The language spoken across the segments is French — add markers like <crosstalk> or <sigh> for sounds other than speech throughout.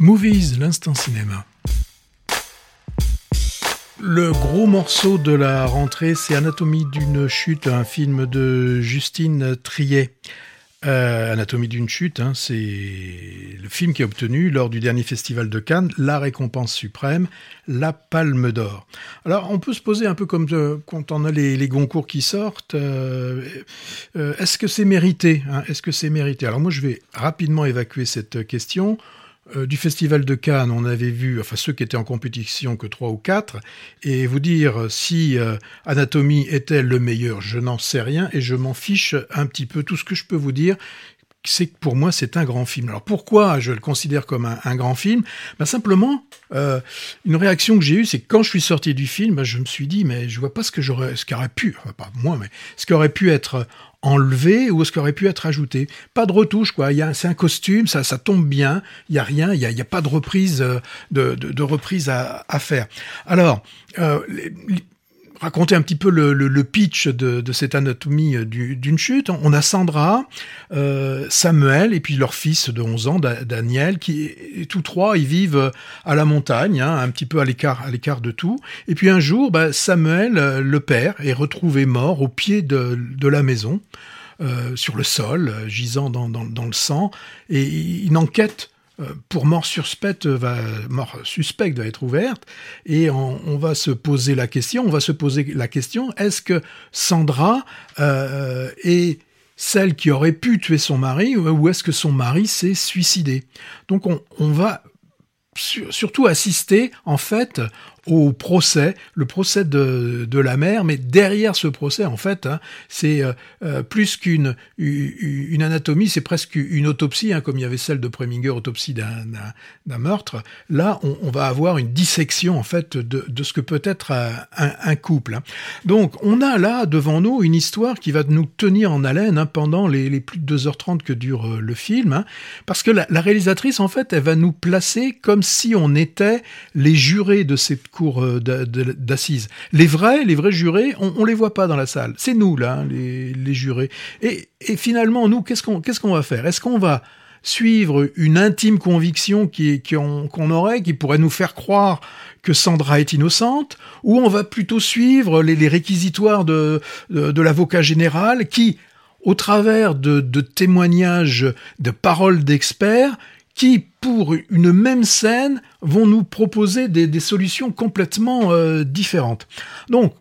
Movies, l'instant cinéma. Le gros morceau de la rentrée, c'est Anatomie d'une chute, un film de Justine Triet. Euh, Anatomie d'une chute, hein, c'est le film qui a obtenu lors du dernier festival de Cannes la récompense suprême, la Palme d'Or. Alors on peut se poser un peu comme quand on a les, les Goncourt qui sortent, euh, euh, est-ce que c'est mérité hein, Est-ce que c'est mérité? Alors moi je vais rapidement évacuer cette question. Euh, du Festival de Cannes, on avait vu, enfin ceux qui étaient en compétition que trois ou quatre, et vous dire si euh, Anatomie était le meilleur, je n'en sais rien et je m'en fiche un petit peu. Tout ce que je peux vous dire, c'est que pour moi c'est un grand film. Alors pourquoi je le considère comme un, grand film? Ben Simplement, euh, une réaction que j'ai eue, c'est que quand je suis sorti du film, ben, je me suis dit, mais je vois pas ce que j'aurais, ce qui aurait pu, enfin pas moi, mais ce qui aurait pu être enlevé ou ce qui aurait pu être ajouté. Pas de retouche, quoi. Il c'est un costume, ça, ça tombe bien. Il y a rien, il y a, y a pas de reprise, euh, de, de, reprise à, faire. Alors, euh, raconter un petit peu le, le, le pitch de, de, cette anatomie euh, d'une chute. On a Sandra, euh, Samuel et puis leur fils de 11 ans, Daniel, qui tous trois ils vivent à la montagne, hein, un petit peu à l'écart à l'écart de tout. Et puis un jour, bah, Samuel, euh, le père, est retrouvé mort au pied de, de la maison, euh, sur le sol, gisant dans, dans, dans le sang, et une enquête euh, pour mort suspecte va mort suspecte va être ouverte. Et on, va se poser la question on va se poser la question est-ce que Sandra euh, est celle qui aurait pu tuer son mari ou est-ce que son mari s'est suicidé? Donc on, on va surtout assister en fait au procès, le procès de, de, la mère, mais derrière ce procès, en fait, hein, c'est euh, euh plus qu'une une anatomie, c'est presque une autopsie, hein, comme il y avait celle de Preminger, autopsie d'un meurtre. Là, on, va avoir une dissection, en fait, de, de ce que peut être un, couple. Hein. Donc, on a là, devant nous, une histoire qui va nous tenir en haleine pendant les, plus de 2h30 que dure euh, le film, parce que la, la réalisatrice, en fait, elle va nous placer comme si on était les jurés de cette cour euh, d'assises. Les vrais, les vrais jurés, on, on les voit pas dans la salle. C'est nous là, hein, les, jurés. Et, finalement, nous, qu'est-ce qu'on va faire? Est-ce qu'on va suivre une intime conviction qui qu'on qu aurait, qui pourrait nous faire croire que Sandra est innocente, ou on va plutôt suivre les, réquisitoires de, l'avocat général qui, au travers de témoignages, de paroles d'experts, qui, pour une même scène, vont nous proposer des, solutions complètement euh, différentes. Donc,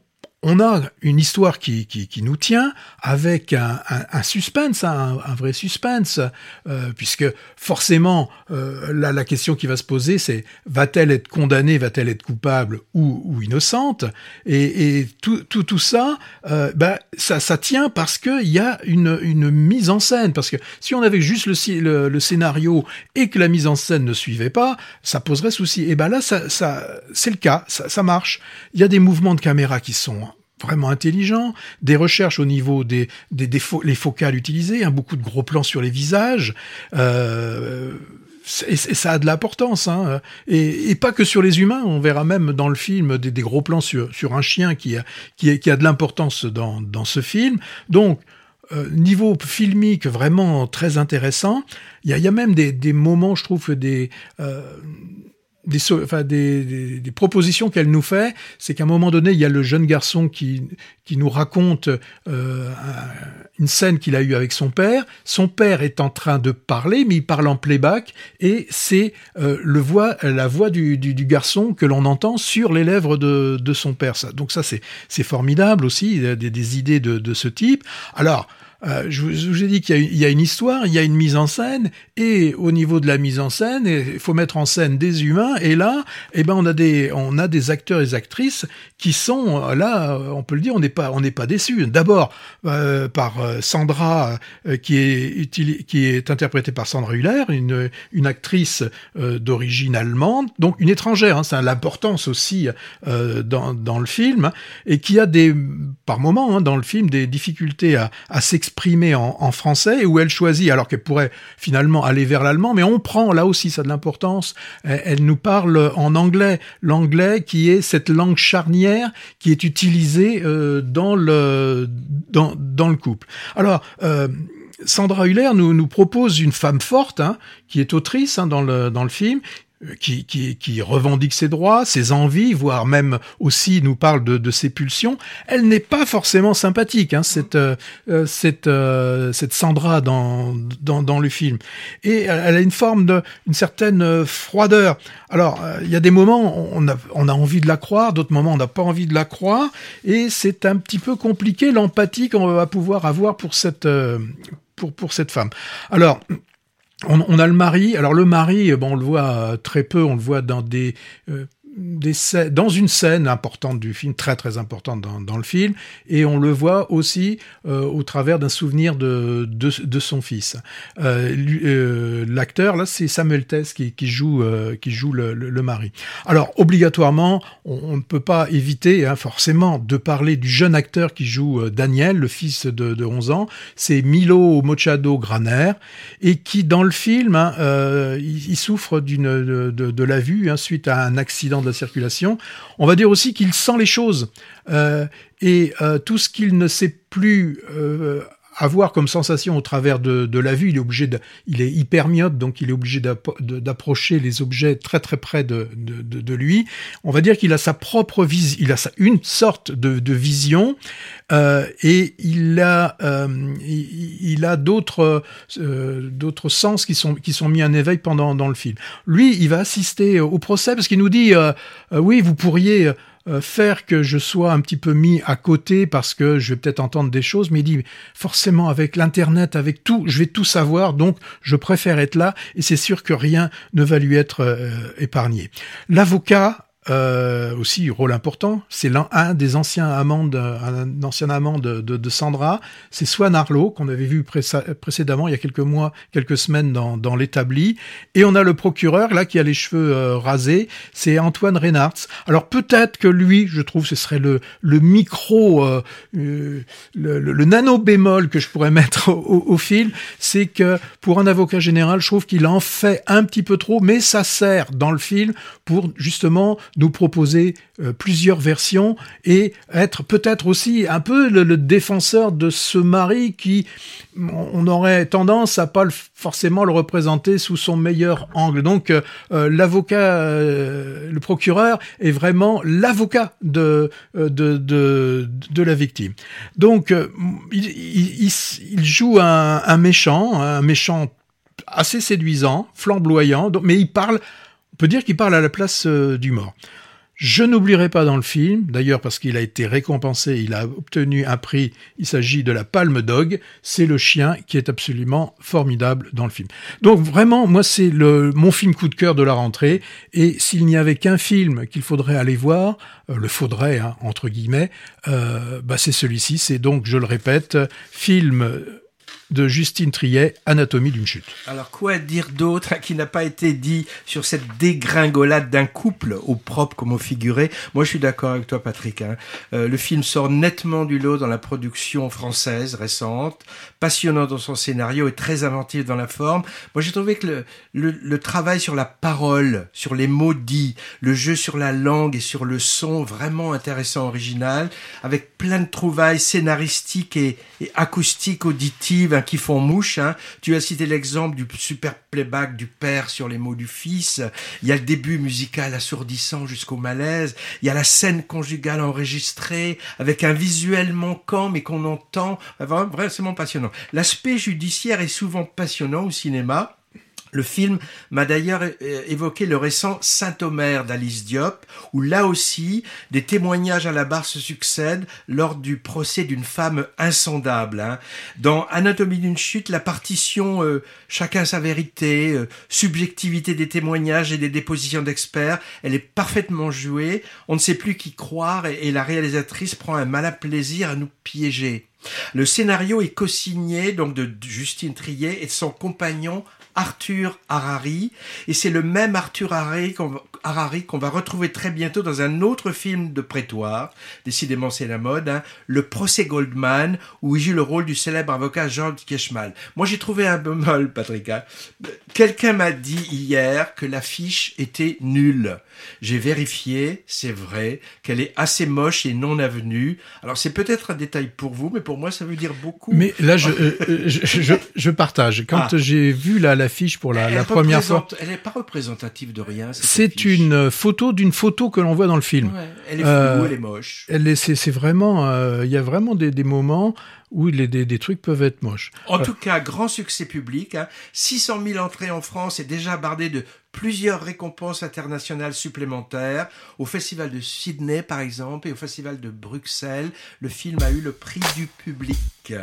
on a une histoire qui, qui, qui, nous tient avec un, un, un suspense, un, un, vrai suspense, euh, puisque forcément, euh, là, la question qui va se poser, c'est va-t-elle être condamnée, va-t-elle être coupable ou, ou innocente? Et, et tout, tout, tout, ça, bah, ça, ça tient parce qu'il y a une, une mise en scène. Parce que si on avait juste le, le, le, scénario et que la mise en scène ne suivait pas, ça poserait souci. Et ben là, ça, ça, c'est le cas, ça, ça marche. Il y a des mouvements de caméra qui sont vraiment intelligent, des recherches au niveau des, des, des fo les focales utilisées, hein, beaucoup de gros plans sur les visages, euh, et, ça a de l'importance, hein, et, et, pas que sur les humains, on verra même dans le film des, des gros plans sur, sur un chien qui a, qui a, qui a de l'importance dans, dans ce film, donc euh, niveau filmique vraiment très intéressant, il y a, y a, même des, des moments, je trouve, des... Euh, des, des, des propositions qu'elle nous fait, c'est qu'à un moment donné, il y a le jeune garçon qui, qui nous raconte euh, une scène qu'il a eue avec son père. Son père est en train de parler, mais il parle en playback, et c'est euh, le voix, la voix du, du, du garçon que l'on entend sur les lèvres de, de son père. Ça, donc ça, c'est formidable aussi, des, des idées de, de ce type. Alors, euh, je, vous ai dit qu'il y, a une histoire, il y a une mise en scène, et au niveau de la mise en scène, il faut mettre en scène des humains, et là, eh ben, on a des, on a des acteurs et actrices qui sont, euh, là, on peut le dire, on n'est pas, on n'est pas déçus. D'abord, euh, par Sandra, qui est, qui est interprétée par Sandra Hüller, une, une actrice d'origine allemande, donc une étrangère, hein, c'est l'importance aussi dans, dans le film, et qui a des, par moments, hein, dans le film, des difficultés à, à s'exprimer exprimée en, français et où elle choisit, alors qu'elle pourrait finalement aller vers l'allemand, mais on prend là aussi ça de l'importance. Elle, nous parle en anglais, l'anglais qui est cette langue charnière qui est utilisée euh, dans le dans, dans le couple. Alors euh, Sandra Hüller nous, nous propose une femme forte, hein, qui est autrice hein, dans, le, dans le film, qui, qui, qui, revendique ses droits, ses envies, voire même aussi nous parle de, de ses pulsions, elle n'est pas forcément sympathique, hein, cette, euh, cette, euh, cette Sandra dans, dans, dans, le film. Et elle a une forme de, une certaine froideur. Alors, il y a des moments, on a, on a envie de la croire, d'autres moments, on n'a pas envie de la croire, et c'est un petit peu compliqué l'empathie qu'on va pouvoir avoir pour cette, pour, pour cette femme. Alors, on, a le mari. Alors le mari, bon, on le voit très peu. On le voit dans des euh, dans une scène importante du film, très très importante dans, le film, et on le voit aussi euh, au travers d'un souvenir de, de, de, son fils. Euh, euh L'acteur là, c'est Samuel Tess qui, joue qui joue le, mari. Alors obligatoirement, on, ne peut pas éviter hein, forcément de parler du jeune acteur qui joue Daniel, le fils de, de 11 ans. C'est Milo Mochado Graner et qui dans le film, hein, il, souffre de, de, de, la vue hein, suite à un accident la circulation. On va dire aussi qu'il sent les choses. Euh, et euh, tout ce qu'il ne sait plus euh, avoir comme sensation au travers de, de, la vue, il est obligé de, il est hyper myope, donc il est obligé d'approcher les objets très très près de, de, de lui. On va dire qu'il a sa propre vision, il a sa, une sorte de, vision euh, et il a euh, il, a d'autres euh, d'autres sens qui sont qui sont mis en éveil pendant dans le film. Lui, il va assister au procès parce qu'il nous dit euh, euh, oui, vous pourriez euh, faire que je sois un petit peu mis à côté parce que je vais peut-être entendre des choses, mais il dit forcément avec l'internet, avec tout, je vais tout savoir, donc je préfère être là et c'est sûr que rien ne va lui être euh, épargné. L'avocat euh, aussi rôle important. C'est l'un un des anciens amants, de, un ancien amant de, de, de Sandra. C'est Swan Arlo qu'on avait vu précédemment il y a quelques mois, quelques semaines dans, dans l'établi. Et on a le procureur là qui a les cheveux euh, rasés. C'est Antoine Reynards. Alors peut-être que lui, je trouve, ce serait le, le micro, euh, euh le, le, nano bémol que je pourrais <laughs> mettre au, au film, c'est que pour un avocat général, je trouve qu'il en fait un petit peu trop, mais ça sert dans le film pour justement nous proposer euh, plusieurs versions et être peut-être aussi un peu le, le, défenseur de ce mari qui, on aurait tendance à pas forcément le représenter sous son meilleur angle. Donc euh, euh l'avocat, euh, le procureur est vraiment l'avocat de, de, de, de, la victime. Donc il, il, il joue un, un méchant, un méchant assez séduisant, flamboyant, mais il parle peut dire qu'il parle à la place euh, du mort. Je n'oublierai pas dans le film, d'ailleurs parce qu'il a été récompensé, il a obtenu un prix, il s'agit de la Palme Dog, c'est le chien qui est absolument formidable dans le film. Donc vraiment, moi c'est le mon film coup de cœur de la rentrée, et s'il n'y avait qu'un film qu'il faudrait aller voir, euh, le faudrait hein, entre guillemets, euh, bah c'est celui-ci, c'est donc, je le répète, film de Justine Triet, Anatomie d'une chute. Alors quoi dire d'autre <laughs> qui n'a pas été dit sur cette dégringolade d'un couple au propre comme au figuré? Moi je suis d'accord avec toi Patrick. Hein. Euh, le film sort nettement du lot dans la production française récente, passionnant dans son scénario et très inventif dans la forme. Moi j'ai trouvé que le, travail sur la parole, sur les mots dits, le jeu sur la langue et sur le son vraiment intéressant, original, avec plein de trouvailles scénaristiques et, et acoustiques auditives hein, qui font mouche. Hein. Tu as cité l'exemple du super playback du père sur les mots du fils. Il y a le début musical assourdissant jusqu'au malaise. Il y a la scène conjugale enregistrée avec un visuel manquant mais qu'on entend. Vraiment passionnant. L'aspect judiciaire est souvent passionnant au cinéma. Le film m'a d'ailleurs évoqué le récent Saint-Omer d'Alice Diop, où là aussi des témoignages à la barre se succèdent lors du procès d'une femme insondable. Hein. Dans Anatomie d'une chute, la partition euh, chacun sa vérité, euh, subjectivité des témoignages et des dépositions d'experts, elle est parfaitement jouée. On ne sait plus qui croire et, et la réalisatrice prend un malin plaisir à nous piéger. Le scénario est co-signé donc de Justine Trier et de son compagnon Arthur Harari. Et c'est le même Arthur Harari qu'on va retrouver très bientôt dans un autre film de prétoire. Décidément, c'est la mode. Hein, le procès Goldman, où il joue le rôle du célèbre avocat George Keshmal. Moi, j'ai trouvé un peu mal, Patrick. Hein. Quelqu'un m'a dit hier que l'affiche était nulle. J'ai vérifié, c'est vrai, qu'elle est assez moche et non avenue. Alors, c'est peut-être un détail pour vous, mais pour moi, ça veut dire beaucoup. Mais là, je, <laughs> euh, je, je, je, partage. Quand ah. j'ai vu la, la l'affiche pour la, première fois. Elle n'est pas représentative de rien. C'est une photo d'une photo que l'on voit dans le film. Ouais, elle est floue, Euh, elle est moche. Elle est, c'est, c'est vraiment, euh, il y a vraiment des, des moments où les, des, des trucs peuvent être moches. En tout cas, grand succès public. Hein. 600 000 entrées en France et déjà bardé de plusieurs récompenses internationales supplémentaires. Au Festival de Sydney, par exemple, et au Festival de Bruxelles, le film a eu le prix du public.